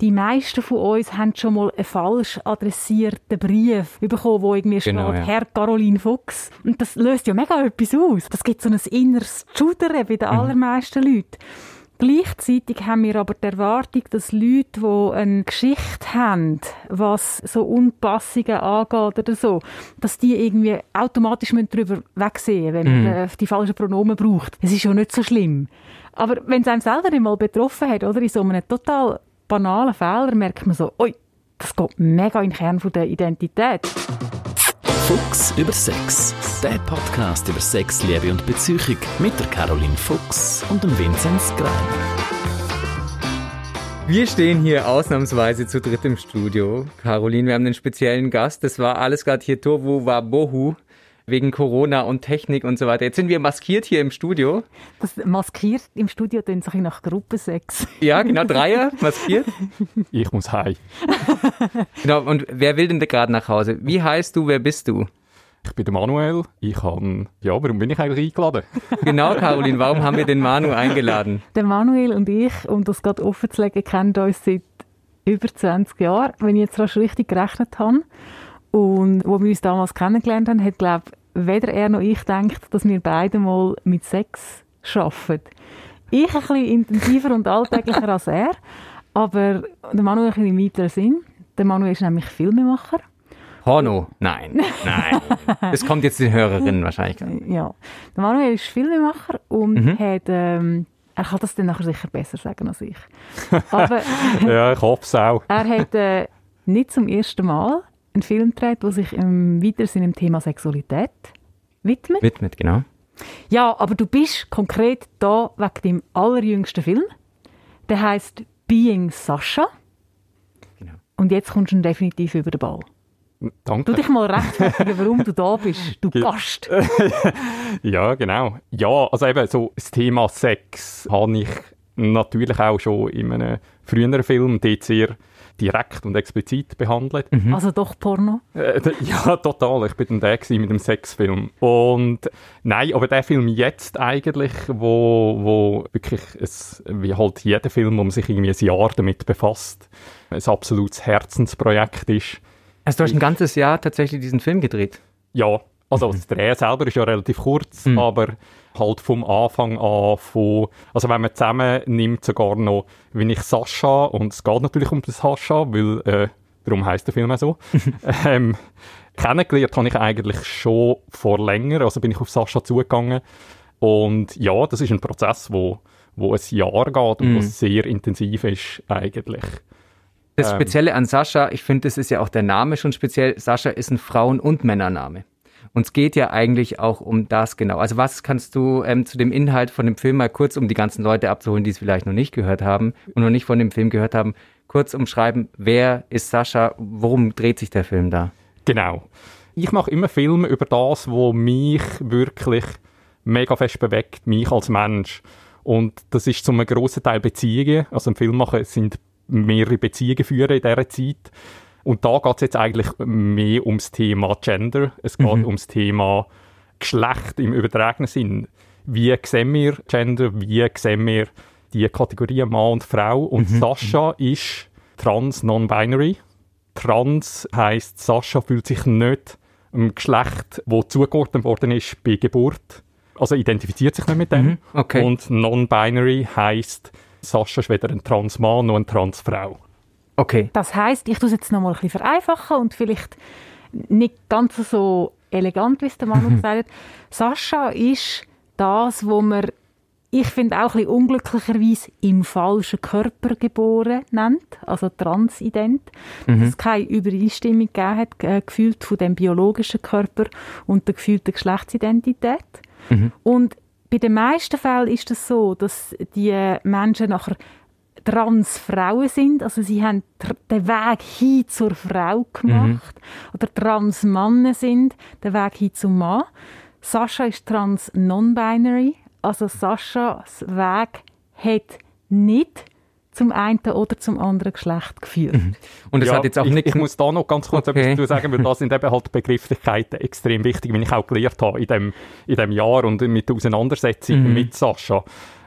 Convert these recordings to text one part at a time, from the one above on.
die meisten von uns haben schon mal einen falsch adressierten Brief bekommen, wo irgendwie genau, steht, ja. Herr Caroline Fuchs. Und das löst ja mega etwas aus. Das gibt so ein inneres Schudern bei den mhm. allermeisten Leuten. Gleichzeitig haben wir aber die Erwartung, dass Leute, die eine Geschichte haben, was so Unpassungen angeht oder so, dass die irgendwie automatisch darüber wegsehen wenn man mhm. die falschen Pronomen braucht. Es ist ja nicht so schlimm. Aber wenn es einem selber einmal betroffen hat, oder in so einem total banalen Fehler, merkt man so, oi, das geht mega in den Kern der Identität. Fuchs über Sex. Der Podcast über Sex, Liebe und Beziehung mit der Caroline Fuchs und dem Vinzenz Grein. Wir stehen hier ausnahmsweise zu dritt im Studio. Caroline, wir haben einen speziellen Gast. Das war alles gerade hier Tovu Wabohu wegen Corona und Technik und so weiter. Jetzt sind wir maskiert hier im Studio. Das maskiert im Studio dann sage ich nach Gruppensex. Ja, genau, Dreier maskiert. Ich muss heim. genau, und wer will denn gerade nach Hause? Wie heißt du, wer bist du? Ich bin der Manuel. Ich habe, ja, warum bin ich eigentlich eingeladen? genau, Caroline, warum haben wir den Manu eingeladen? Der Manuel und ich, um das gerade offen zu legen, kennen uns seit über 20 Jahren, wenn ich jetzt rasch richtig gerechnet habe. Und wo wir uns damals kennengelernt haben, hat, glaube weder er noch ich denkt, dass wir beide mal mit Sex arbeiten. Ich ein bisschen intensiver und alltäglicher als er, aber der Manuel ein bisschen im weiteren Sinn. Der Manuel ist nämlich Filmemacher. Porno? Nein, nein. Das kommt jetzt den Hörerinnen wahrscheinlich. Ja. Der Manuel ist Filmemacher und mhm. hat... Ähm, er kann das dann nachher sicher besser sagen als ich. Aber, ja, ich hoffe es auch. er hat äh, nicht zum ersten Mal einen Film dreht, der sich im weiteren dem Thema Sexualität widmet. Widmet, genau. Ja, aber du bist konkret da wegen dem allerjüngsten Film. Der heißt Being Sascha. Genau. Und jetzt kommst du definitiv über den Ball. Danke. Du dich mal rechtfertigen, warum du da bist, du Gast. ja, genau. Ja, also eben so das Thema Sex habe ich natürlich auch schon in einem früheren Film dort sehr direkt und explizit behandelt. Mhm. Also doch Porno? Äh, ja, total. Ich bin dann der mit dem Sexfilm. Und nein, aber der Film jetzt eigentlich, wo, wo wirklich, es, wie halt jeder Film, wo man sich irgendwie ein Jahr damit befasst, ein absolutes Herzensprojekt ist. Also du hast ein ganzes Jahr tatsächlich diesen Film gedreht? Ja, also das Dreh selber ist ja relativ kurz, mhm. aber halt vom Anfang an von, also wenn man zusammen nimmt sogar noch, wie ich Sascha, und es geht natürlich um das Sascha, weil, äh, darum heißt der Film auch so, ähm, kennengelernt habe ich eigentlich schon vor länger, also bin ich auf Sascha zugegangen und ja, das ist ein Prozess, wo, wo ein Jahr geht und mhm. was sehr intensiv ist eigentlich. Das ähm, Spezielle an Sascha, ich finde, das ist ja auch der Name schon speziell. Sascha ist ein Frauen- und Männername. Und es geht ja eigentlich auch um das genau. Also was kannst du ähm, zu dem Inhalt von dem Film mal kurz, um die ganzen Leute abzuholen, die es vielleicht noch nicht gehört haben und noch nicht von dem Film gehört haben, kurz umschreiben, wer ist Sascha, worum dreht sich der Film da? Genau. Ich mache immer Filme über das, wo mich wirklich mega fest bewegt, mich als Mensch. Und das ist zum grossen Teil Beziehungen. Also im Film machen sind mehrere Beziehungen führen in dieser Zeit. Und da geht es jetzt eigentlich mehr ums Thema Gender. Es geht mhm. ums Thema Geschlecht im übertragenen Sinn. Wie sehen wir Gender? Wie sehen wir die Kategorien Mann und Frau? Und mhm. Sascha ist trans non-binary. Trans heißt, Sascha fühlt sich nicht im Geschlecht, wo zugeordnet worden ist bei Geburt. Also identifiziert sich nicht mit dem. Mhm. Okay. Und non-binary heißt, Sascha ist weder ein Transmann noch eine Transfrau. Okay. Das heißt, ich tue es jetzt noch mal ein bisschen vereinfachen und vielleicht nicht ganz so elegant, wie es der Mann gesagt hat. Sascha ist das, wo man ich finde auch ein bisschen unglücklicherweise im falschen Körper geboren nennt, also transident, mhm. dass es keine Übereinstimmung gegeben hat, äh, gefühlt von dem biologischen Körper und der gefühlten Geschlechtsidentität. Mhm. Und bei den meisten Fällen ist es das so, dass die Menschen nachher Transfrauen sind. Also sie haben den Weg hin zur Frau gemacht. Mhm. Oder Transmannen sind den Weg hin zum Mann. Sascha ist trans non-binary. Also Saschas Weg hat nicht zum einen oder zum anderen Geschlecht geführt. Mhm. Und es ja, hat jetzt auch ich, nicht... Ich muss da noch ganz kurz okay. etwas dazu sagen, weil da sind eben halt Begrifflichkeiten extrem wichtig, wie ich auch gelernt habe in dem, in dem Jahr und mit der Auseinandersetzung mhm. mit Sascha.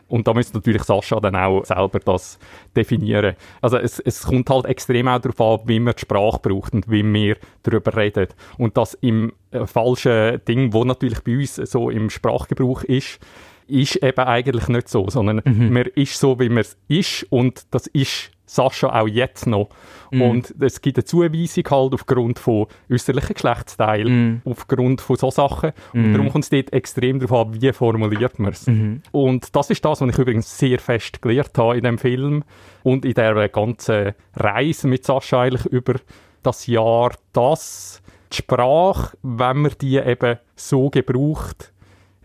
Und da müsste natürlich Sascha dann auch selber das definieren. Also es, es kommt halt extrem auch darauf an, wie man die Sprache braucht und wie wir darüber reden. Und das im äh, falschen Ding, wo natürlich bei uns so im Sprachgebrauch ist, ist eben eigentlich nicht so, sondern mhm. man ist so, wie man ist und das ist Sascha auch jetzt noch. Mm. Und es gibt eine Zuweisung halt aufgrund von äußerlichen Geschlechtsteilen, mm. aufgrund von so Sachen. Und mm. darum kommt es dort extrem darauf an, wie formuliert man es. -hmm. Und das ist das, was ich übrigens sehr fest gelernt habe in dem Film und in der ganzen Reise mit Sascha eigentlich über das Jahr, dass die Sprache, wenn man die eben so gebraucht,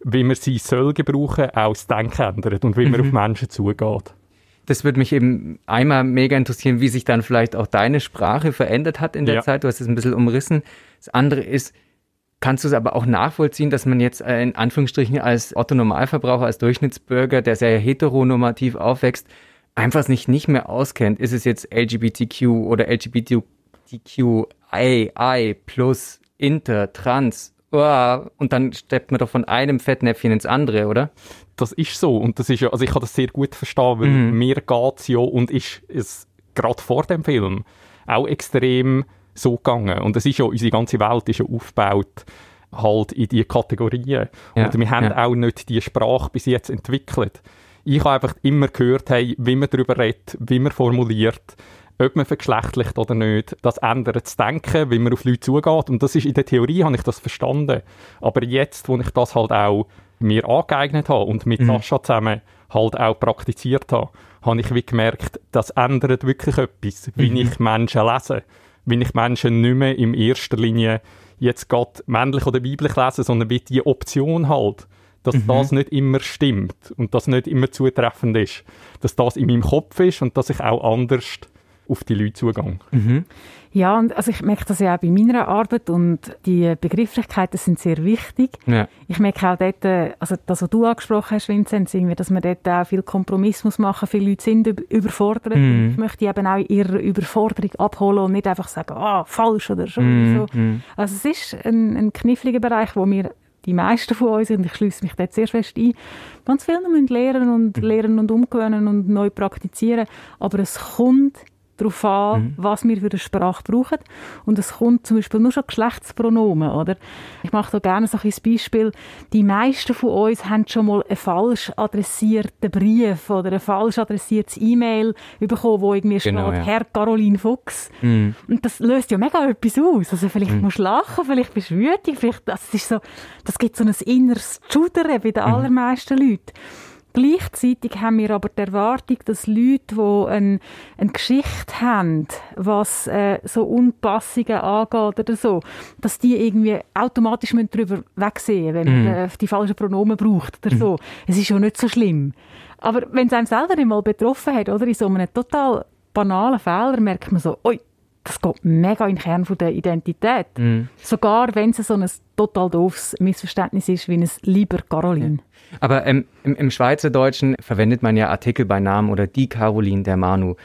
wie man sie soll gebrauchen, auch das Denken ändert und wie man -hmm. auf Menschen zugeht das würde mich eben einmal mega interessieren, wie sich dann vielleicht auch deine Sprache verändert hat in der ja. Zeit. Du hast es ein bisschen umrissen. Das andere ist, kannst du es aber auch nachvollziehen, dass man jetzt äh, in Anführungsstrichen als Otto-Normalverbraucher, als Durchschnittsbürger, der sehr heteronormativ aufwächst, einfach sich nicht mehr auskennt. Ist es jetzt LGBTQ oder LGBTQI plus, Inter, Trans, oh, und dann steppt man doch von einem Fettnäpfchen ins andere, oder? das ist so. Und das ist ja, also ich kann das sehr gut verstehen, weil mhm. mir geht es ja und ist es gerade vor dem Film auch extrem so gegangen. Und es ist ja, unsere ganze Welt ist ja aufgebaut halt in diese Kategorien. Ja, und wir haben ja. auch nicht die Sprache bis jetzt entwickelt. Ich habe einfach immer gehört, hey, wie man darüber redet, wie man formuliert, ob man vergeschlechtlicht oder nicht, das ändert das Denken, wie man auf Leute zugeht. Und das ist in der Theorie, habe ich das verstanden. Aber jetzt, wo ich das halt auch mir angeeignet habe und mit mhm. Sascha zusammen halt auch praktiziert habe, habe ich wie gemerkt, das ändert wirklich etwas, wie mhm. ich Menschen lese. Wie ich Menschen nicht mehr in erster Linie jetzt gerade männlich oder weiblich lese, sondern wie die Option halt, dass mhm. das nicht immer stimmt und das nicht immer zutreffend ist. Dass das in meinem Kopf ist und dass ich auch anders auf die Leute zugehe. Mhm. Ja, und also ich merke das ja auch bei meiner Arbeit und die Begrifflichkeiten sind sehr wichtig. Ja. Ich merke auch dort, äh, also das, was du angesprochen hast, Vincent, dass man dort auch viel Kompromiss muss machen. Viele Leute sind überfordert. Mm. Ich möchte eben auch ihre Überforderung abholen und nicht einfach sagen, ah, falsch oder so. Mm. so. Mhm. Also es ist ein, ein kniffliger Bereich, wo wir die meisten von uns, und ich schließe mich dort sehr fest ein, ganz viel noch lernen und mhm. lernen und umgewöhnen und neu praktizieren. Aber es kommt darauf an, mhm. was wir für eine Sprache brauchen. Und es kommt zum Beispiel nur schon Geschlechtspronomen, oder? Ich mache da gerne so ein Beispiel. Die meisten von uns haben schon mal einen falsch adressierten Brief oder ein falsch adressiertes E-Mail bekommen, wo irgendwie genau, steht, ja. Herr Caroline Fuchs. Mhm. Und das löst ja mega etwas aus. Also vielleicht mhm. musst du lachen, vielleicht bist du wütend, vielleicht, das ist so, das gibt so ein inneres Schudern bei den mhm. allermeisten Leuten. Gleichzeitig haben wir aber die Erwartung, dass Leute, die eine, eine Geschichte haben, was äh, so Unpassungen angeht oder so, dass die irgendwie automatisch darüber wegsehen wenn man mm. die falschen Pronomen braucht oder mm. so. Es ist ja nicht so schlimm. Aber wenn es einem selber einmal betroffen hat, oder in so einem total banalen Fehler, merkt man so, oi, das geht mega in den Kern von der Identität. Mm. Sogar wenn es so ein total doofes Missverständnis ist, wie ein «Lieber Caroline». Aber ähm, im, im Schweizerdeutschen verwendet man ja Artikel bei Namen oder die Caroline, der Manu.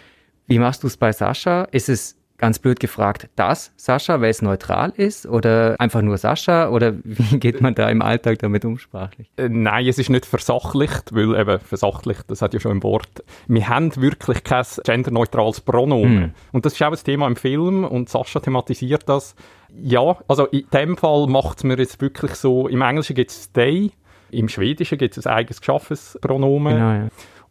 Wie machst du es bei Sascha? Ist es ganz blöd gefragt, das Sascha, weil es neutral ist oder einfach nur Sascha oder wie geht man da im Alltag damit umsprachlich? Äh, nein, es ist nicht versachlicht, weil eben versachlicht, das hat ja schon ein Wort. Wir haben wirklich kein genderneutrales Pronomen. Mm. Und das ist auch ein Thema im Film und Sascha thematisiert das. Ja, also in dem Fall macht es mir jetzt wirklich so, im Englischen gibt es they, im Schwedischen gibt es ein eigenes geschaffenes Pronomen. Genau, ja.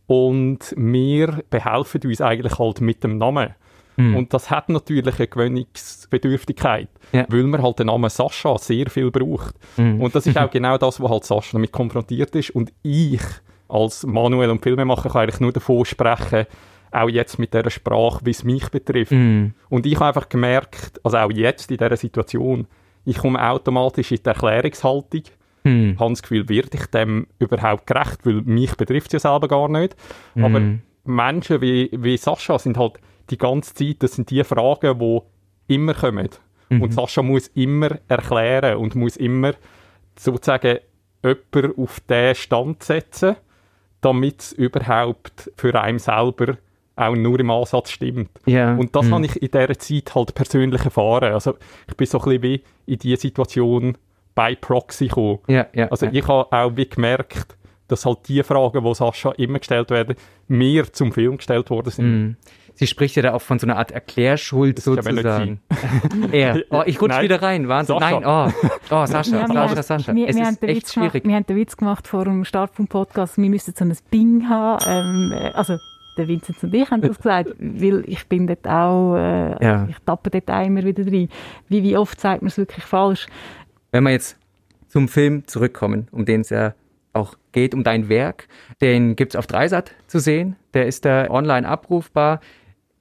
Und wir behelfen uns eigentlich halt mit dem Namen. Mm. Und das hat natürlich eine Gewöhnungsbedürftigkeit, yeah. weil man halt den Namen Sascha sehr viel braucht. Mm. Und das ist auch genau das, wo halt Sascha damit konfrontiert ist. Und ich als Manuel und Filmemacher kann eigentlich nur davon sprechen, auch jetzt mit dieser Sprache, wie es mich betrifft. Mm. Und ich habe einfach gemerkt, also auch jetzt in dieser Situation, ich komme automatisch in die Erklärungshaltung, mm. habe das Gefühl, werde ich dem überhaupt gerecht, weil mich betrifft es ja selber gar nicht. Mm. Aber Menschen wie, wie Sascha sind halt die ganze Zeit, das sind die Fragen, die immer kommen. Mhm. Und Sascha muss immer erklären und muss immer sozusagen jemanden auf diesen Stand setzen, damit es überhaupt für einen selber auch nur im Ansatz stimmt. Yeah. Und das mhm. habe ich in dieser Zeit halt persönlich erfahren. Also ich bin so ein bisschen wie in diese Situation bei Proxy gekommen. Yeah, yeah, also ich habe auch wie gemerkt, dass halt die Fragen, die Sascha immer gestellt werden, mir zum Film gestellt worden sind. Mhm. Sie spricht ja da auch von so einer Art Erklärschuld Das sozusagen. er. Oh, ich rutsche wieder rein. Wahnsinn. Sascha. Nein, oh. Oh, Sascha, Ja, wir Sascha, haben- Sascha. Wir, es wir, haben ist den echt Witz gemacht, schwierig. wir haben den Witz gemacht vor dem Start vom Podcast, wir müssten so ein Bing haben. Ähm, äh, also, der Vincent und ich haben das gesagt, weil ich bin dort auch, äh, Ja. ich tappe dort auch immer wieder rein. Wie, wie oft sagt man es wirklich falsch? Wenn wir jetzt zum Film zurückkommen, um den es ja auch geht, um dein Werk, den gibt's auf Dreisat zu sehen. Der ist da online abrufbar.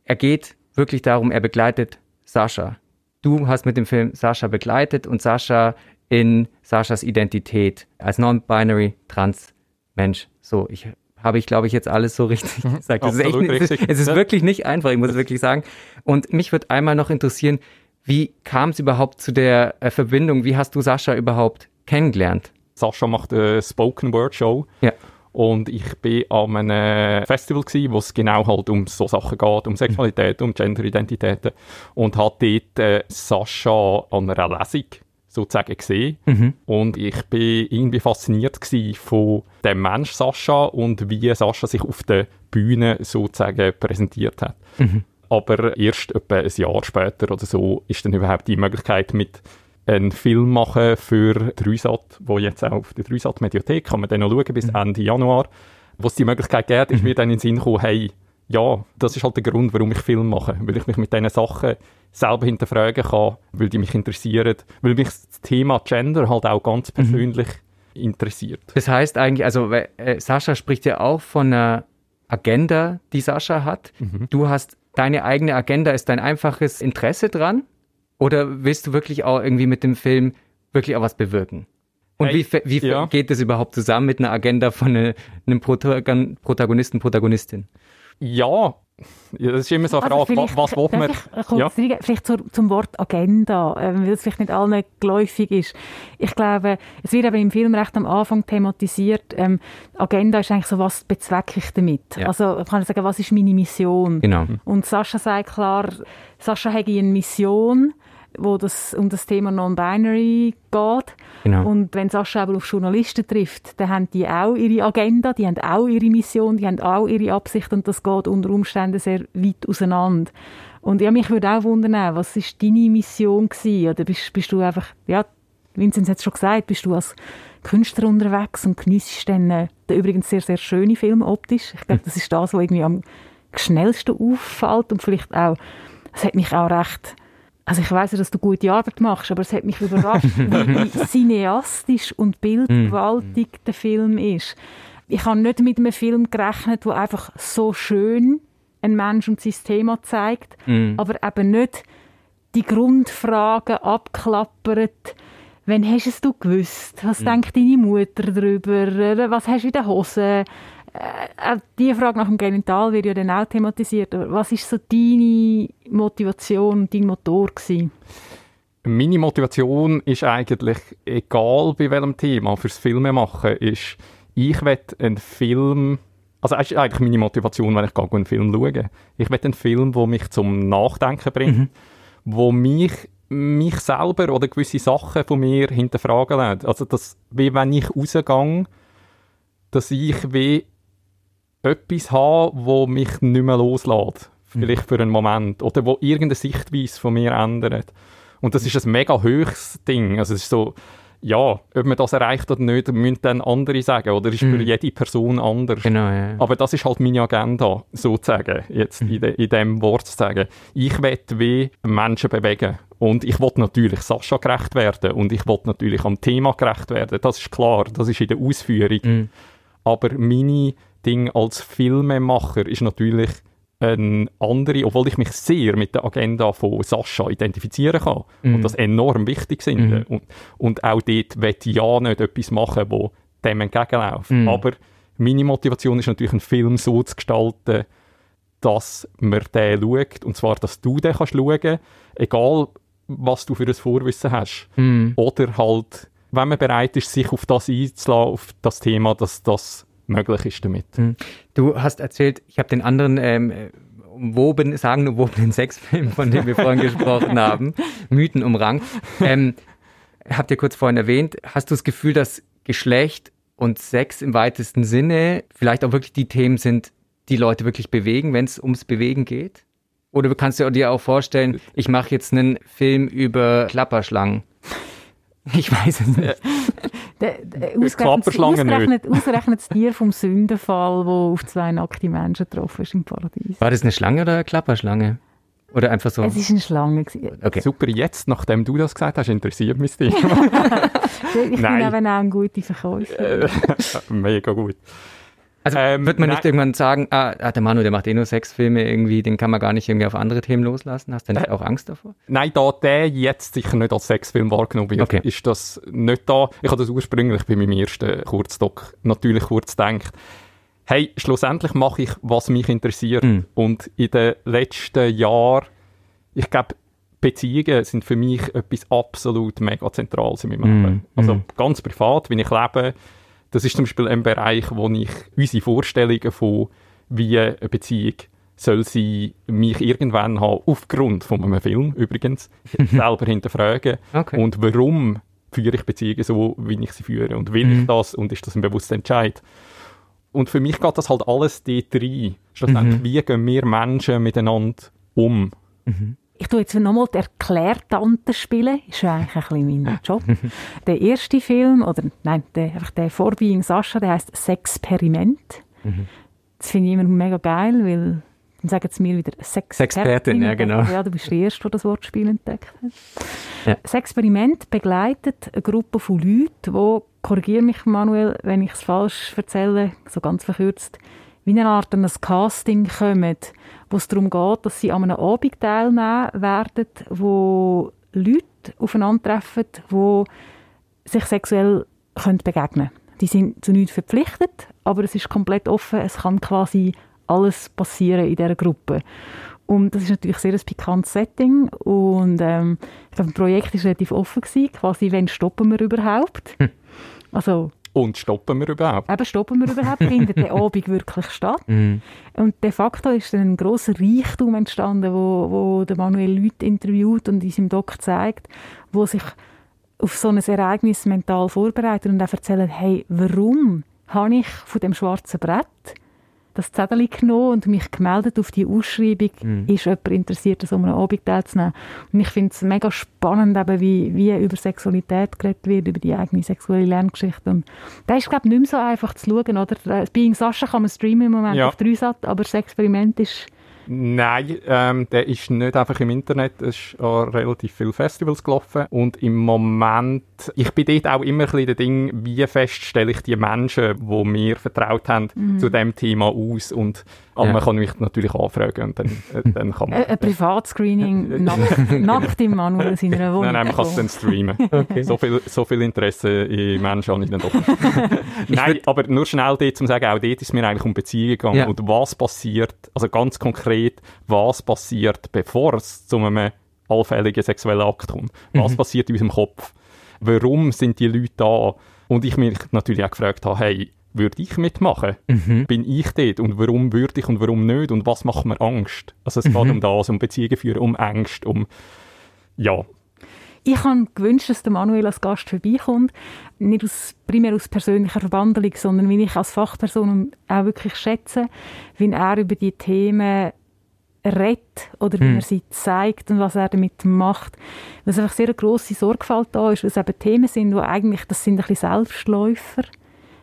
Er geht wirklich darum, er begleitet Sascha. Du hast mit dem Film Sascha begleitet und Sascha in Saschas Identität als non-binary trans Mensch. So, ich habe ich, glaube ich, jetzt alles so richtig gesagt. Es ist, echt, absolut es ist, richtig. es ist wirklich nicht einfach, ich muss es wirklich sagen. Und mich würde einmal noch interessieren, wie kam es überhaupt zu der äh, Verbindung? Wie hast du Sascha überhaupt kennengelernt? Sascha macht eine Spoken Word Show. Ja. Und ich bin an einem Festival wo es genau halt um so Sachen geht, um Sexualität, um Genderidentitäten. Und hat dort äh, Sascha an einer Lesung sozusagen gesehen. Und ich bin irgendwie fasziniert von dem Mensch Sascha und wie Sascha sich auf der Bühne sozusagen präsentiert hat. Aber erst etwa ein Jahr später oder so ist dann überhaupt die Möglichkeit mit einen Film machen für Dreisat, wo jetzt auch auf der Dreisat Mediathek kann man dann noch schauen bis Ende Januar. Wo es die Möglichkeit gibt, ist mir dann in den Sinn gekommen, hey, ja, das ist halt der Grund, warum ich Film mache, weil ich mich mit diesen Sachen selber hinterfragen kann, weil die mich interessieren, weil mich das Thema Gender halt auch ganz persönlich interessiert. Das heißt eigentlich, also äh, Sascha spricht ja auch von einer Agenda, die Sascha hat. Du hast deine eigene Agenda, ist dein einfaches Interesse dran? Oder willst du wirklich auch irgendwie mit dem Film wirklich auch was bewirken? Und Hey, wie, wie ja. geht das überhaupt zusammen mit einer Agenda von eine, einem Protagon Protagonisten, Protagonistin? Ja, ja, das ist immer so eine Frage, vielleicht- was, will man... Ich äh, kurz Ja. reingehen? vielleicht zur, zum Wort Agenda, ähm, weil es vielleicht nicht allen geläufig ist. Ich glaube, es wird eben im Film recht am Anfang thematisiert, ähm, Agenda ist eigentlich so, was bezwecke ich damit? Ja. Also ich kann sagen, was ist meine Mission? Genau. Und Sascha sagt klar, Sascha hat eine Mission, wo das um das Thema Non-Binary geht. Genau. Und wenn Sascha aber auf Journalisten trifft, dann haben die auch ihre Agenda, die haben auch ihre Mission, die haben auch ihre Absicht und das geht unter Umständen sehr weit auseinander. Und ja, mich würde auch wundern, was ist deine Mission gewesen? Oder bist, bist du einfach, ja, Vincent hat es schon gesagt, bist du als Künstler unterwegs und geniessest dann äh, den übrigens sehr, sehr schönen Film optisch. Ich glaube, das ist das, was irgendwie am schnellsten auffällt und vielleicht auch, es hat mich auch recht, also ich weiß ja, dass du gute Arbeit machst, aber es hat mich überrascht, wie, cineastisch und bildgewaltig der Film ist. Ich habe nicht mit einem Film gerechnet, der einfach so schön ein Mensch und sein Thema zeigt, aber eben nicht die Grundfragen abklappert. Wann hast es du gewusst? Was denkt deine Mutter darüber? Was hast du in den Hosen? Äh, auch die Frage nach dem Genital wird ja dann auch thematisiert. Aber was ist so deine Motivation, dein Motor gewesen? Meine Motivation ist eigentlich, egal bei welchem Thema, fürs Filme machen, ist, ich will einen Film, also es ist eigentlich meine Motivation, wenn ich einen Film schaue. Ich will einen Film, der mich zum Nachdenken bringt, wo mich, mich selber oder gewisse Sachen von mir hinterfragen lässt. Also, dass, wie wenn ich rausgehe, dass ich wie etwas habe, wo mich nicht mehr loslässt. Vielleicht für einen Moment. Oder wo irgendeine Sichtweise von mir ändert. Und das ist ein mega höchstes Ding. Also es ist so, ja, ob man das erreicht oder nicht, müssen dann andere sagen. Oder ist für jede Person anders. Genau, ja. Aber das ist halt meine Agenda, sozusagen, jetzt in, de, in dem Wort zu sagen. Ich will wie Menschen bewegen. Und ich will natürlich Sascha gerecht werden. Und ich will natürlich am Thema gerecht werden. Das ist klar, das ist in der Ausführung. Aber meine Ding als Filmemacher ist natürlich eine andere, obwohl ich mich sehr mit der Agenda von Sascha identifizieren kann und das enorm wichtig finde. Und, und auch dort will ich ja nicht etwas machen, wo dem entgegenläuft. Aber meine Motivation ist natürlich, einen Film so zu gestalten, dass man den schaut, und zwar, dass du den kannst schauen, egal was du für ein Vorwissen hast. Oder halt, wenn man bereit ist, sich auf das einzulassen, auf das Thema, dass das möglich ist damit. Du hast erzählt, ich habe den anderen ähm, umwoben, sagen umwobenen Sexfilm, von dem wir vorhin gesprochen haben, Mythen umrankt. Ähm, habt ihr kurz vorhin erwähnt, hast du das Gefühl, dass Geschlecht und Sex im weitesten Sinne vielleicht auch wirklich die Themen sind, die Leute wirklich bewegen, wenn es ums Bewegen geht? Oder kannst du dir auch vorstellen, ich mache jetzt einen Film über Klapperschlangen? Ich weiß es nicht. Der, der, ausgerechnet, ausgerechnet das Tier vom Sündenfall, wo auf zwei nackte Menschen getroffen ist im Paradies. War das eine Schlange oder eine Klapperschlange? Oder einfach so? Es ist eine Schlange. Okay. Super, jetzt, nachdem du das gesagt hast, interessiert mich das ich Nein. bin eben auch ein guter Verkäufer. Mega gut. Also ähm, wird man nicht irgendwann sagen, ah, ah, der Manu, der macht eh nur Sexfilme irgendwie, den kann man gar nicht irgendwie auf andere Themen loslassen? Hast du nicht äh, auch Angst davor? Nein, da der jetzt sicher nicht als Sexfilm wahrgenommen wird, okay. ist das nicht da. Ich habe das ursprünglich bei meinem ersten Kurzdoc natürlich kurz gedacht. Hey, schlussendlich mache ich, was mich interessiert. Mm. Und in den letzten Jahren, ich glaube, Beziehungen sind für mich etwas absolut mega Zentrales in meinem mm. Leben. Also mm. ganz privat, wie ich lebe, das ist zum Beispiel ein Bereich, wo ich unsere Vorstellungen von, wie eine Beziehung soll sie mich irgendwann haben, aufgrund von einem Film übrigens, selber hinterfragen. Okay. Und warum führe ich Beziehungen so, wie ich sie führe? Und will mhm. ich das? Und ist das ein bewusster Entscheid? Und für mich geht das halt alles dort rein. Schlussendlich, mhm. wie gehen wir Menschen miteinander um? Mhm. Ich tue jetzt nochmal die Erklärtante spielen. Ist ja eigentlich ein bisschen mein Job. der erste Film, oder nein, der, einfach der Vorbeing Sascha, der heißt Sexperiment. Mhm. Das finde ich immer mega geil, weil dann sagen sie mir wieder Sexpertin. ja genau. Ja, du bist der Erste, der das Wortspiel entdeckt hat. Ja. Das Experiment begleitet eine Gruppe von Leuten, die, korrigiere mich Manuel, wenn ich es falsch erzähle, so ganz verkürzt, wie eine Art ein Casting kommen, wo es darum geht, dass sie an einem Abend teilnehmen werden, wo Leute aufeinandertreffen, die sich sexuell können begegnen können. Die sind zu nichts verpflichtet, aber es ist komplett offen. Es kann quasi alles passieren in dieser Gruppe. Und das ist natürlich sehr ein pikantes Setting. Und ähm, ich glaube, das Projekt war relativ offen. Gewesen, quasi, wenn stoppen wir überhaupt? Hm. Also, und stoppen wir überhaupt? Eben, stoppen wir überhaupt? Findet der Abend wirklich statt? Mm. Und de facto ist dann ein grosser Reichtum entstanden, wo, wo der Manuel Leute interviewt und in seinem Doc zeigt, wo sich auf so ein Ereignis mental vorbereiten und auch erzählen, hey, warum habe ich von dem schwarzen Brett das Zettel genommen und mich gemeldet auf die Ausschreibung, mhm. ist jemand interessiert, an einem Abend teilzunehmen. Und ich finde es mega spannend, eben, wie, wie über Sexualität geredet wird, über die eigene sexuelle Lerngeschichte. Und da ist, glaube ich, nicht mehr so einfach zu schauen. Oder? Being Sascha kann man streamen im Moment ja. auf Dreisat, aber das Experiment ist Nein, ähm, der ist nicht einfach im Internet. Es ist an relativ viele Festivals gelaufen. Und im Moment, ich bin dort auch immer ein bisschen der Ding, wie fest stelle ich die Menschen, die mir vertraut haben, mhm. zu dem Thema aus. Und aber ja. man kann mich natürlich anfragen und dann, äh, dann kann man... Ein Privatscreening nackt, nackt im Manuel in seiner Wohnung. Nein, nein, man kann es dann streamen. Okay. So, viel, so viel Interesse in Menschen habe ich dann doch. nein, aber nur schnell dort zu sagen, auch dort ist mir eigentlich um Beziehungen gegangen. Ja. Und was passiert, also ganz konkret, was passiert, bevor es zu einem allfälligen sexuellen Akt kommt? Was mhm. passiert in unserem Kopf? Warum sind die Leute da? Und ich mich natürlich auch gefragt habe, hey, würde ich mitmachen? Mhm. Bin ich dort? Und warum würde ich und warum nicht? Und was macht mir Angst? Also es mhm. geht um das, um Beziehungen führen, um Angst, um... Ja. Ich habe gewünscht, dass der Manuel als Gast vorbeikommt. Nicht aus, primär aus persönlicher Verbandelung, sondern wie ich als Fachperson auch wirklich schätze, wie er über die Themen redet oder wie mhm. er sie zeigt und was er damit macht. Es einfach sehr eine grosse Sorgfalt da ist, weil es eben Themen sind, die eigentlich, das sind ein bisschen Selbstläufer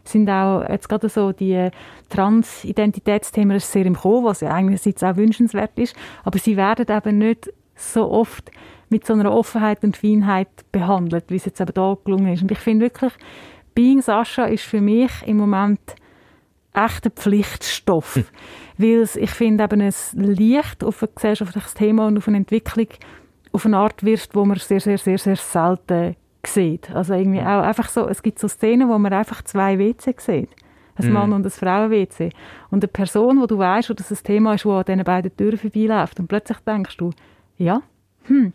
sind auch jetzt gerade so die Transidentitätsthemen ist sehr im Kommen, was ja einerseits auch wünschenswert ist, aber sie werden eben nicht so oft mit so einer Offenheit und Feinheit behandelt, wie es jetzt eben da gelungen ist. Und ich finde wirklich, Being Sascha ist für mich im Moment echt ein Pflichtstoff, hm. weil es, ich finde eben es Licht auf ein gesellschaftliches Thema und auf eine Entwicklung auf eine Art wirft, wo man sehr, sehr, sehr, sehr selten sieht. Also irgendwie auch einfach so, es gibt so Szenen, wo man einfach zwei WC sieht. Ein mm. Mann und ein Frauen-WC. Und eine Person, wo du weißt, dass es ein Thema ist, wo an diesen beiden Türen vorbeiläuft. Und plötzlich denkst du, ja, hm.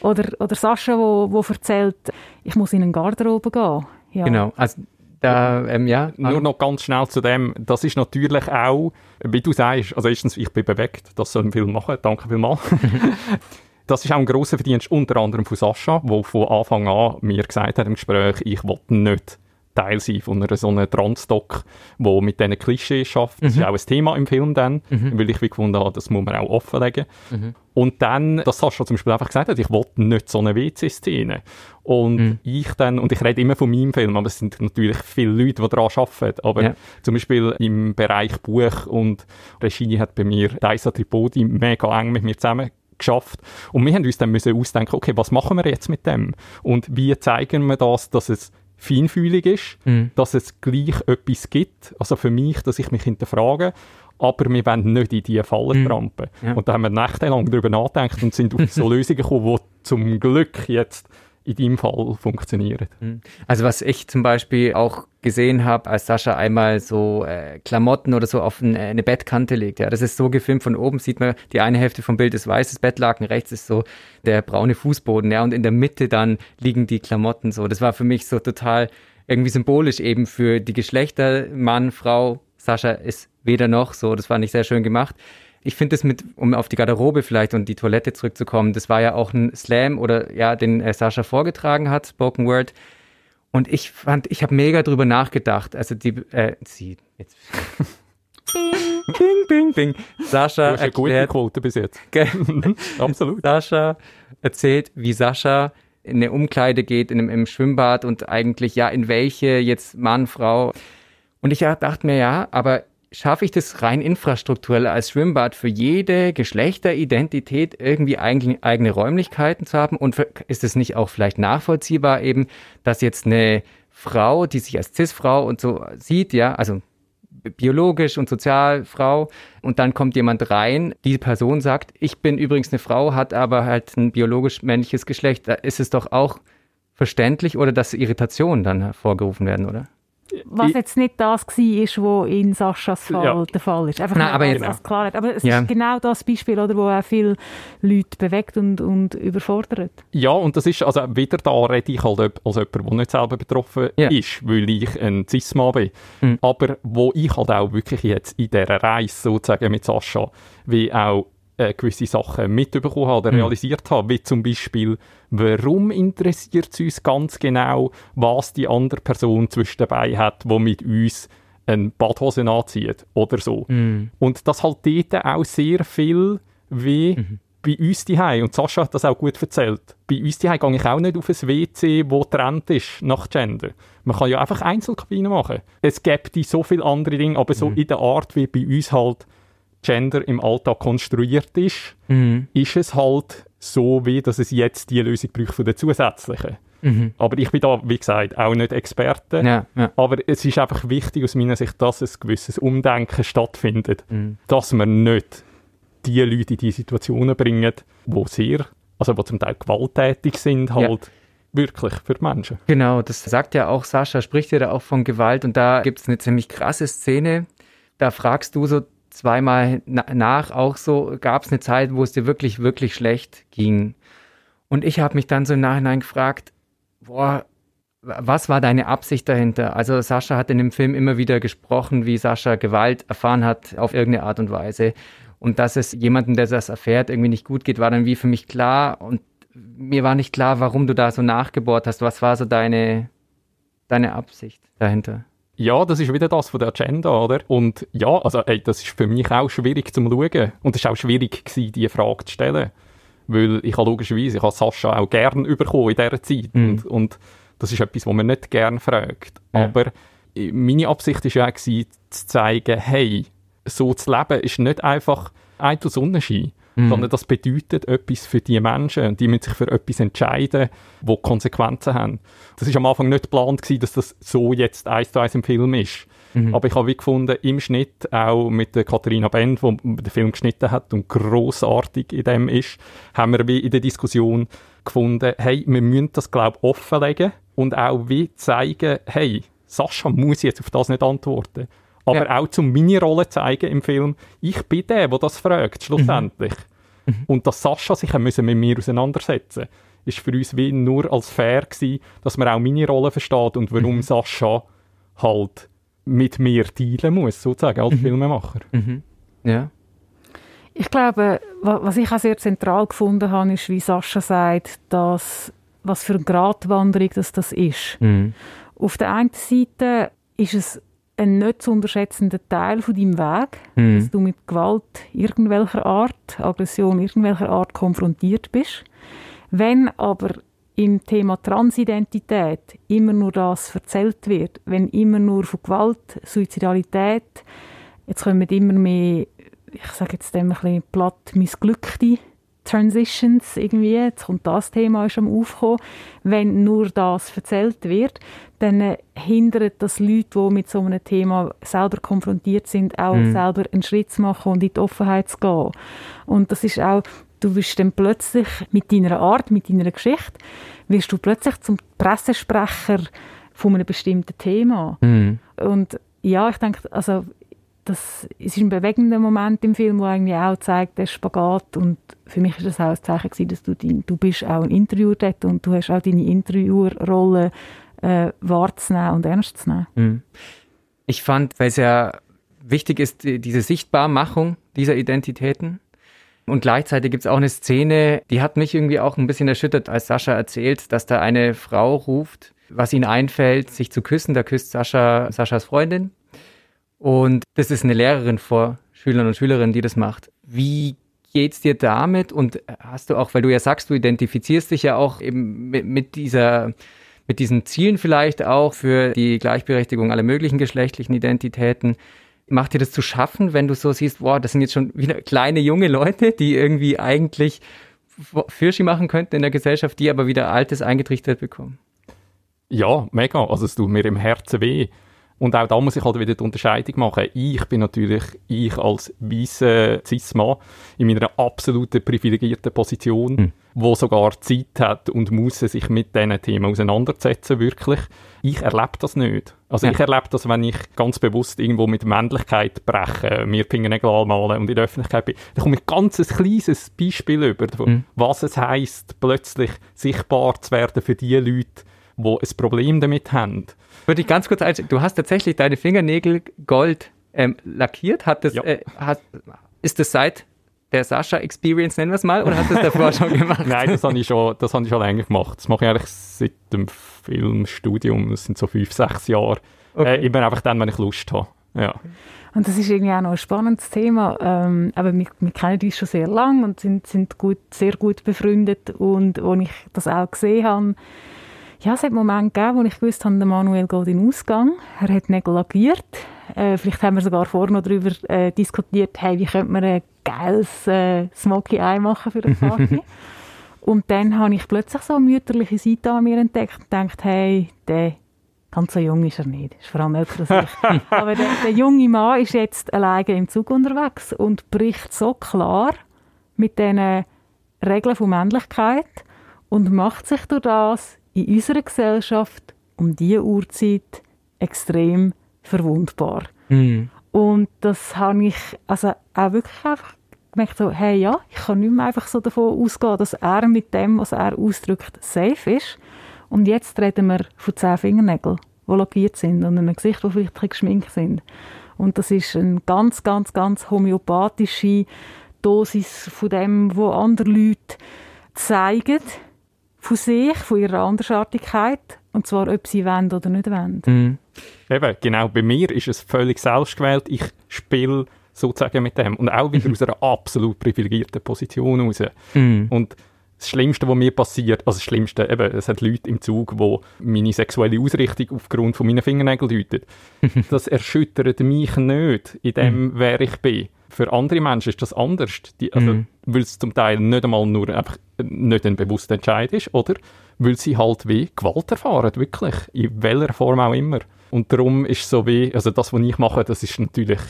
Oder, oder Sascha, wo, wo erzählt, ich muss in eine Garderobe gehen. Ja. Genau, also da, ähm, ja. Nur noch ganz schnell zu dem, das ist natürlich auch, wie du sagst, also erstens, ich bin bewegt, das soll ein Film machen, danke vielmals. Das ist auch ein grosser Verdienst unter anderem von Sascha, der von Anfang an mir gesagt hat im Gespräch, ich will nicht Teil sein von einer so einer Transdoc, wo mit diesen Klischees schafft. Mhm. Das ist auch ein Thema im Film dann, mhm. weil ich wie gefunden habe, das muss man auch offenlegen. Mhm. Und dann, dass Sascha zum Beispiel einfach gesagt ich wollte nicht so eine WC-Szene. Und mhm. ich dann, und ich rede immer von meinem Film, aber es sind natürlich viele Leute, die daran arbeiten. Aber ja. zum Beispiel im Bereich Buch und Regie hat bei mir Daisa Tripodi mega eng mit mir zusammen geschafft. Und wir haben uns dann müssen ausdenken, okay, was machen wir jetzt mit dem? Und wie zeigen wir das, dass es feinfühlig ist, mhm. dass es gleich etwas gibt, also für mich, dass ich mich hinterfrage, aber wir wollen nicht in diese Fallen mhm. trampen. Ja. Und da haben wir nächtelang darüber nachgedacht und sind auf so Lösungen gekommen, die zum Glück jetzt in deinem Fall funktionieren. Mhm. Also was ich zum Beispiel auch gesehen habe, als Sascha einmal so äh, Klamotten oder so auf ein, eine Bettkante legt. Ja, das ist so gefilmt. Von oben sieht man, die eine Hälfte vom Bild ist weißes Bettlaken, rechts ist so der braune Fußboden. Ja, und in der Mitte dann liegen die Klamotten so. Das war für mich so total irgendwie symbolisch eben für die Geschlechter Mann, Frau. Sascha ist weder noch so. Das fand ich sehr schön gemacht ich finde es mit, um auf die Garderobe vielleicht und die Toilette zurückzukommen, das war ja auch ein Slam oder ja, den äh, Sascha vorgetragen hat, Spoken Word. Und ich fand, ich habe mega drüber nachgedacht. Also die, äh, sie, jetzt. bing, bing, bing. Sascha du hast eine gute Quote bis jetzt. Absolut. Sascha erzählt, wie Sascha in eine Umkleide geht, in einem, im Schwimmbad und eigentlich, ja, in welche jetzt Mann, Frau. Und ich dachte mir, ja, aber schaffe ich das rein infrastrukturell als Schwimmbad für jede Geschlechteridentität irgendwie eigene Räumlichkeiten zu haben? Und ist es nicht auch vielleicht nachvollziehbar eben, dass jetzt eine Frau, die sich als Cis-Frau und so sieht, ja, also biologisch und sozial Frau und dann kommt jemand rein, die Person sagt, ich bin übrigens eine Frau, hat aber halt ein biologisch männliches Geschlecht. Da ist es doch auch verständlich oder dass Irritationen dann hervorgerufen werden, oder? Was jetzt nicht das war, was in Saschas Fall ja. der Fall ist. Einfach Nein, aber jetzt, als Klarheit. Aber es ja. ist genau das Beispiel, oder, wo auch viele Leute bewegt und, und überfordert. Ja, und das ist, also wieder da rede ich halt als jemand, der nicht selber betroffen ja. ist, weil ich ein Cis-Mann bin. Mhm. Aber wo ich halt auch wirklich jetzt in dieser Reise sozusagen mit Sascha, wie auch äh, gewisse Sachen mitbekommen habe oder mhm. realisiert habe, wie zum Beispiel, warum interessiert es uns ganz genau, was die andere Person zwischen dabei hat, die mit uns eine Badhose anzieht oder so. Mhm. Und das halt dort auch sehr viel wie mhm. bei uns die Und Sascha hat das auch gut erzählt. Bei uns die gehe ich auch nicht auf ein WC, wo trennt ist nach Gender. Man kann ja einfach Einzelkabinen machen. Es gibt so viele andere Dinge, aber so mhm. in der Art, wie bei uns halt Gender im Alltag konstruiert ist, mhm. ist es halt so, wie dass es jetzt die Lösung braucht von der zusätzlichen. Mhm. Aber ich bin da, wie gesagt, auch nicht Experte. Ja, ja. Aber es ist einfach wichtig aus meiner Sicht, dass ein gewisses Umdenken stattfindet. Mhm. Dass man nicht die Leute in die Situationen bringen, wo sehr, also wo zum Teil gewalttätig sind, halt. Ja wirklich für die Menschen. Genau, das sagt ja auch Sascha, spricht ja da auch von Gewalt und da gibt es eine ziemlich krasse Szene. Da fragst du so zweimal nach auch so, gab es eine Zeit, wo es dir wirklich, wirklich schlecht ging. Und ich habe mich dann so im Nachhinein gefragt, boah, was war deine Absicht dahinter? Also Sascha hat in dem Film immer wieder gesprochen, wie Sascha Gewalt erfahren hat auf irgendeine Art und Weise. Und dass es jemandem, der das erfährt, irgendwie nicht gut geht, war dann wie für mich klar. Und mir war nicht klar, warum du da so nachgebohrt hast. Was war so deine, deine Absicht dahinter? Ja, das ist wieder das von der Agenda, oder? Und ja, also ey, das ist für mich auch schwierig zum Schauen. Und es war auch schwierig, gewesen, diese Frage zu stellen. Weil ich habe logischerweise, ich habe Sascha auch gern bekommen in dieser Zeit. Mhm. Und, und das ist etwas, was man nicht gern fragt. Ja. Aber äh, meine Absicht war ja auch, gewesen, zu zeigen, hey, so zu leben ist nicht einfach ein Sonnenschein mhm. sondern das bedeutet etwas für die Menschen und die müssen sich für etwas entscheiden, wo Konsequenzen haben. Das ist am Anfang nicht geplant gewesen, dass das so jetzt eins zu eins im Film ist. Mhm. Aber ich habe wie gefunden, im Schnitt, auch mit der Katharina Bend, die den Film geschnitten hat und großartig in dem ist, haben wir wie in der Diskussion gefunden, hey, wir müssen das, glaube ich, offenlegen und auch wie zeigen, hey, Sascha muss jetzt auf das nicht antworten aber ja. auch zum meine Rolle zeigen im Film. Ich bin der, der das fragt, schlussendlich. Mhm. mhm. Und dass Sascha sich müssen mit mir auseinandersetzen ist für uns wie nur als fair gewesen, dass man auch meine Rolle versteht und warum mhm. Sascha halt mit mir dealen muss, sozusagen, als mhm. Filmemacher. Mhm. Ja. Ich glaube, was ich auch sehr zentral gefunden habe, ist, wie Sascha sagt, dass was für eine Gratwanderung das, das ist. Mhm. Auf der einen Seite ist es ein nicht zu unterschätzender Teil von deinem Weg, mhm. dass du mit Gewalt irgendwelcher Art, Aggression irgendwelcher Art konfrontiert bist. Wenn aber im Thema Transidentität immer nur das erzählt wird, wenn immer nur von Gewalt, Suizidalität, jetzt kommen immer mehr, ich sage jetzt dem ein bisschen platt, missglückte Transitions irgendwie, jetzt kommt das Thema ist am Aufkommen, wenn nur das erzählt wird, dann äh, hindert das Leute, die mit so einem Thema selber konfrontiert sind, auch mhm. selber einen Schritt zu machen und in die Offenheit zu gehen. Und das ist auch, du wirst dann plötzlich mit deiner Art, mit deiner Geschichte, wirst du plötzlich zum Pressesprecher von einem bestimmten Thema. Mhm. Und ja, ich denke, also das ist ein bewegender Moment im Film, der eigentlich auch zeigt, der Spagat und für mich ist das auch ein Zeichen gewesen, dass du, dein, du bist auch ein Interviewer dort und du hast auch deine Interviewerrolle äh, wahrzunehmen und ernst zu nehmen. Mhm. Ich fand, weil es ja wichtig ist, diese Sichtbarmachung dieser Identitäten, und gleichzeitig gibt es auch eine Szene, die hat mich irgendwie auch ein bisschen erschüttert, als Sascha erzählt, dass da eine Frau ruft, was ihnen einfällt, sich zu küssen. Da küsst Sascha Saschas Freundin. Und das ist eine Lehrerin vor Schülern und Schülerinnen, die das macht. Wie geht's dir damit? Und hast du auch, weil du ja sagst, du identifizierst dich ja auch eben mit, mit dieser mit diesen Zielen vielleicht auch für die Gleichberechtigung aller möglichen geschlechtlichen Identitäten. Macht dir das zu schaffen, wenn du so siehst, wow, das sind jetzt schon wieder kleine junge Leute, die irgendwie eigentlich Fürschi machen könnten in der Gesellschaft, die aber wieder Altes eingetrichtert bekommen? Ja, mega. Also es tut mir im Herzen weh. Und auch da muss ich halt wieder die Unterscheidung machen. Ich bin natürlich, ich als weißer Cis-Mann in meiner absoluten privilegierten Position, mhm. wo sogar Zeit hat und muss sich mit diesen Themen auseinandersetzen, wirklich. Ich erlebe das nicht. Also ja. ich erlebe das, wenn ich ganz bewusst irgendwo mit Männlichkeit breche, mir Fingernägel anmalen und in der Öffentlichkeit bin. Da komme ich ein ganz kleines Beispiel über, mhm. was es heisst, plötzlich sichtbar zu werden für die Leute, die ein Problem damit haben. Würde ich ganz kurz einstellen, du hast tatsächlich deine Fingernägel gold ähm, lackiert. Hat das, ja. äh, hat, ist das seit der Sascha Experience, nennen wir es mal, oder hast du das davor schon gemacht? Nein, das habe ich schon, das habe ich schon länger gemacht. Das mache ich eigentlich seit dem Filmstudium, das sind so fünf, sechs Jahre. Okay. Äh, immer einfach dann, wenn ich Lust habe. Ja. Und das ist irgendwie auch noch ein spannendes Thema. Ähm, aber wir, wir kennen uns schon sehr lange und sind, sind gut, sehr gut befreundet. Und als ich das auch gesehen habe, ja, es hat Momente gegeben, wo ich gewusst habe, der Manuel geht in den Ausgang. Er hat Nägel lackiert. Äh, vielleicht haben wir sogar vorher noch darüber äh, diskutiert, hey, wie könnte man ein geiles äh, Smoky Eye machen für eine Party. und dann habe ich plötzlich so eine mütterliche Seite an mir entdeckt und gedacht, hey, der ganz so jung ist er nicht. Ist vor allem älter als ich. Aber der, der junge Mann ist jetzt alleine im Zug unterwegs und bricht so klar mit diesen Regeln von Männlichkeit und macht sich durch das in unserer Gesellschaft um diese Uhrzeit extrem verwundbar. Mhm. Und das habe ich also auch wirklich einfach gemerkt, so, hey ja, ich kann nicht mehr einfach so davon ausgehen, dass er mit dem, was er ausdrückt, safe ist. Und jetzt reden wir von zehn Fingernägeln, die lackiert sind und einem Gesicht, die vielleicht ein geschminkt sind. Und das ist eine ganz, ganz, ganz homöopathische Dosis von dem, was andere Leute zeigen, von sich, von ihrer Andersartigkeit. Und zwar, ob sie wollen oder nicht wollen. Mhm. Eben, genau. Bei mir ist es völlig selbstgewählt. Ich spiele sozusagen mit dem. Und auch wieder aus einer absolut privilegierten Position heraus. Mhm. Und das Schlimmste, was mir passiert, also das Schlimmste, eben, es hat Leute im Zug, wo meine sexuelle Ausrichtung aufgrund von meinen Fingernägeln deuten. das erschüttert mich nicht in dem, mhm. wer ich bin für andere Menschen ist das anders. Die, also, mhm. Weil es zum Teil nicht einmal nur einfach nicht ein bewusster Entscheid ist, oder weil sie halt wie Gewalt erfahren, wirklich, in welcher Form auch immer. Und darum ist so wie, also das, was ich mache, das ist natürlich,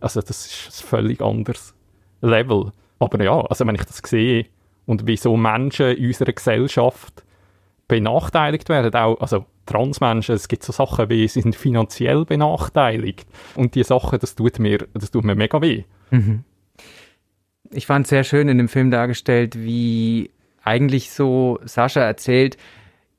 also das ist ein völlig anderes Level. Aber ja, also wenn ich das sehe und wie so Menschen in unserer Gesellschaft benachteiligt werden, auch, also Transmenschen, es gibt so Sachen wie, sie sind finanziell benachteiligt. Und die Sachen, das tut mir, das tut mir mega weh. Mhm. Ich fand es sehr schön in dem Film dargestellt, wie eigentlich so Sascha erzählt,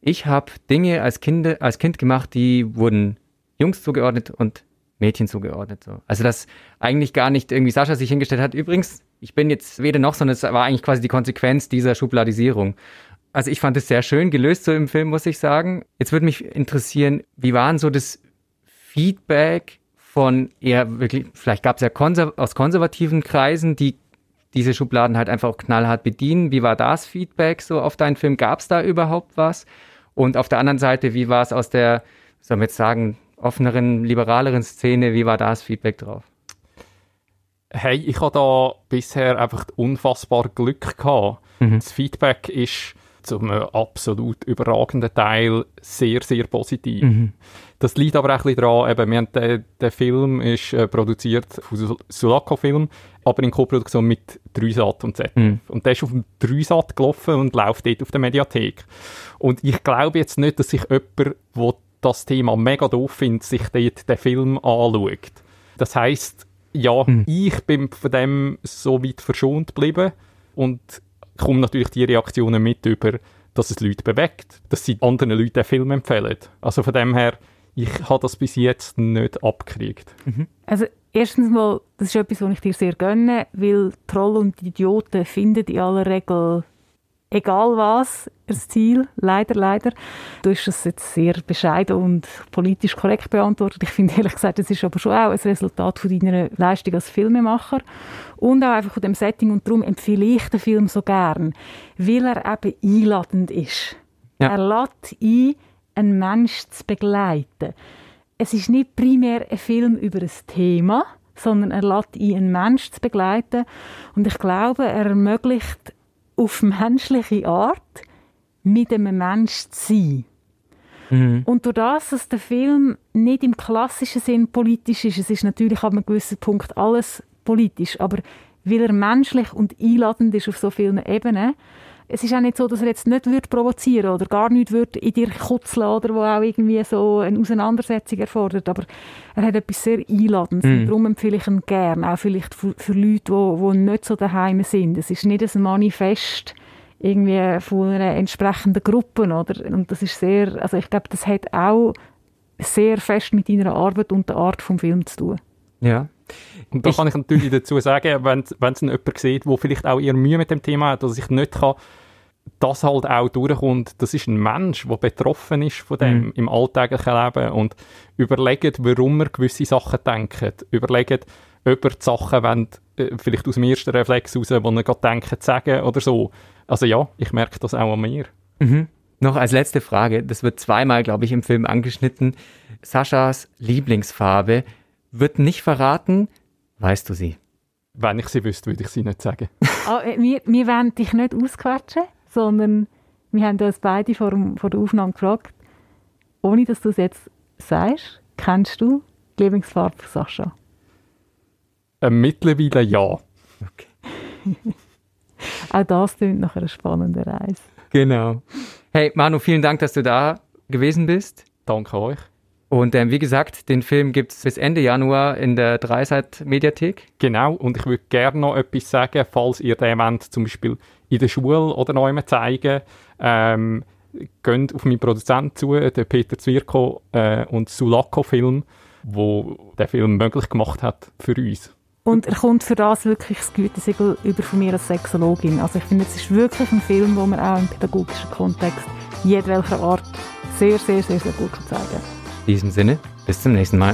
ich habe Dinge als kind, als kind gemacht, die wurden Jungs zugeordnet und Mädchen zugeordnet. So. Also dass eigentlich gar nicht irgendwie Sascha sich hingestellt hat, übrigens, ich bin jetzt weder noch, sondern es war eigentlich quasi die Konsequenz dieser Schubladisierung. Also ich fand es sehr schön gelöst so im Film, muss ich sagen. Jetzt würde mich interessieren, wie waren so das Feedback von eher wirklich, vielleicht gab es ja konser aus konservativen Kreisen, die diese Schubladen halt einfach auch knallhart bedienen. Wie war das Feedback so auf deinen Film? Gab es da überhaupt was? Und auf der anderen Seite, wie war es aus der, soll man jetzt sagen, offeneren, liberaleren Szene? Wie war das Feedback drauf? Hey, ich habe da bisher einfach unfassbar Glück gehabt. Mhm. Das Feedback ist zum absolut überragenden Teil sehr, sehr positiv. Mhm. Das liegt aber auch ein bisschen daran, eben, wir haben den, der Film ist äh, produziert von Sulaco Film, aber in Co-Produktion mit Dreisat und ZDF. Mhm. Und der ist auf dem Dreisat gelaufen und läuft dort auf der Mediathek. Und ich glaube jetzt nicht, dass sich jemand, der das Thema mega doof findet, sich dort den Film anschaut. Das heisst, ja, mhm. ich bin von dem so weit verschont geblieben und komme natürlich die Reaktionen mit über, dass es Leute bewegt, dass sie anderen Leuten den Film empfehlen. Also von dem her, ich habe das bis jetzt nicht abgekriegt. Mhm. Also erstens mal, das ist etwas, was ich dir sehr gönne, weil Troll und Idioten finden in aller Regel egal was, das Ziel. Leider, leider. Du hast es jetzt sehr bescheiden und politisch korrekt beantwortet. Ich finde ehrlich gesagt, das ist aber schon auch ein Resultat von deiner Leistung als Filmemacher und auch einfach von dem Setting und darum empfehle ich den Film so gern, weil er eben einladend ist. Ja. Er lädt ein, einen Menschen zu begleiten. Es ist nicht primär ein Film über ein Thema, sondern er lädt ein, einen Menschen zu begleiten und ich glaube, er ermöglicht auf menschliche Art mit einem Mensch zu sein. Mhm. Und durch das, dass der Film nicht im klassischen Sinn politisch ist, es ist natürlich ab einem gewissen Punkt alles politisch, aber weil er menschlich und einladend ist auf so vielen Ebenen, es ist auch nicht so, dass er jetzt nicht wird provozieren oder gar nicht wird in dir kutzeln oder wo auch irgendwie so eine Auseinandersetzung erfordert, aber er hat etwas sehr Einladendes mm. darum empfehle ich ihn gerne, auch vielleicht für, für Leute, die, die nicht so daheim sind. Es ist nicht ein Manifest irgendwie von einer entsprechenden Gruppe, oder? Und das ist sehr, also ich glaube, das hat auch sehr fest mit deiner Arbeit und der Art vom Film zu tun. Ja. Und da kann ich natürlich dazu sagen, wenn es jemand sieht, der vielleicht auch eher Mühe mit dem Thema hat, dass ich nicht kann, das halt auch durchkommt, das ist ein Mensch, der betroffen ist von dem mhm. im alltäglichen Leben und überlegt, warum er gewisse Sachen denkt, überlegt, ob er die Sachen wollt, äh, vielleicht aus dem ersten Reflex heraus, wo er gerade denkt, sagen oder so. Also ja, ich merke das auch an mir. Mhm. Noch als letzte Frage, das wird zweimal, glaube ich, im Film angeschnitten. Saschas Lieblingsfarbe wird nicht verraten. Weißt du sie? Wenn ich sie wüsste, würde ich sie nicht sagen. oh, wir, wir wollen dich nicht ausquetschen, sondern wir haben uns beide vor, vor der Aufnahme gefragt, ohne dass du es jetzt sagst, kennst du die Lieblingsfarbe von Sascha? Äh, mittlerweile ja. Okay. Auch das klingt nach einer spannenden Reise. Genau. Hey Manu, vielen Dank, dass du da gewesen bist. Danke euch. Und ähm, wie gesagt, den Film gibt es bis Ende Januar in der Dreisat-Mediathek. Genau, und ich würde gerne noch etwas sagen, falls ihr den wollt, zum Beispiel in der Schule oder noch einmal zeigen. Ähm, geht auf meinen Produzenten zu, den Peter Zwirko äh, und Sulako Film, wo der Film möglich gemacht hat für uns. Und er kommt für das wirklich das Gütesiegel über von mir als Sexologin. Also ich finde, es ist wirklich ein Film, wo man auch im pädagogischen Kontext jedwelcher Art sehr, sehr, sehr, sehr gut zeigen kann. In diesem Sinne, bis zum nächsten Mal.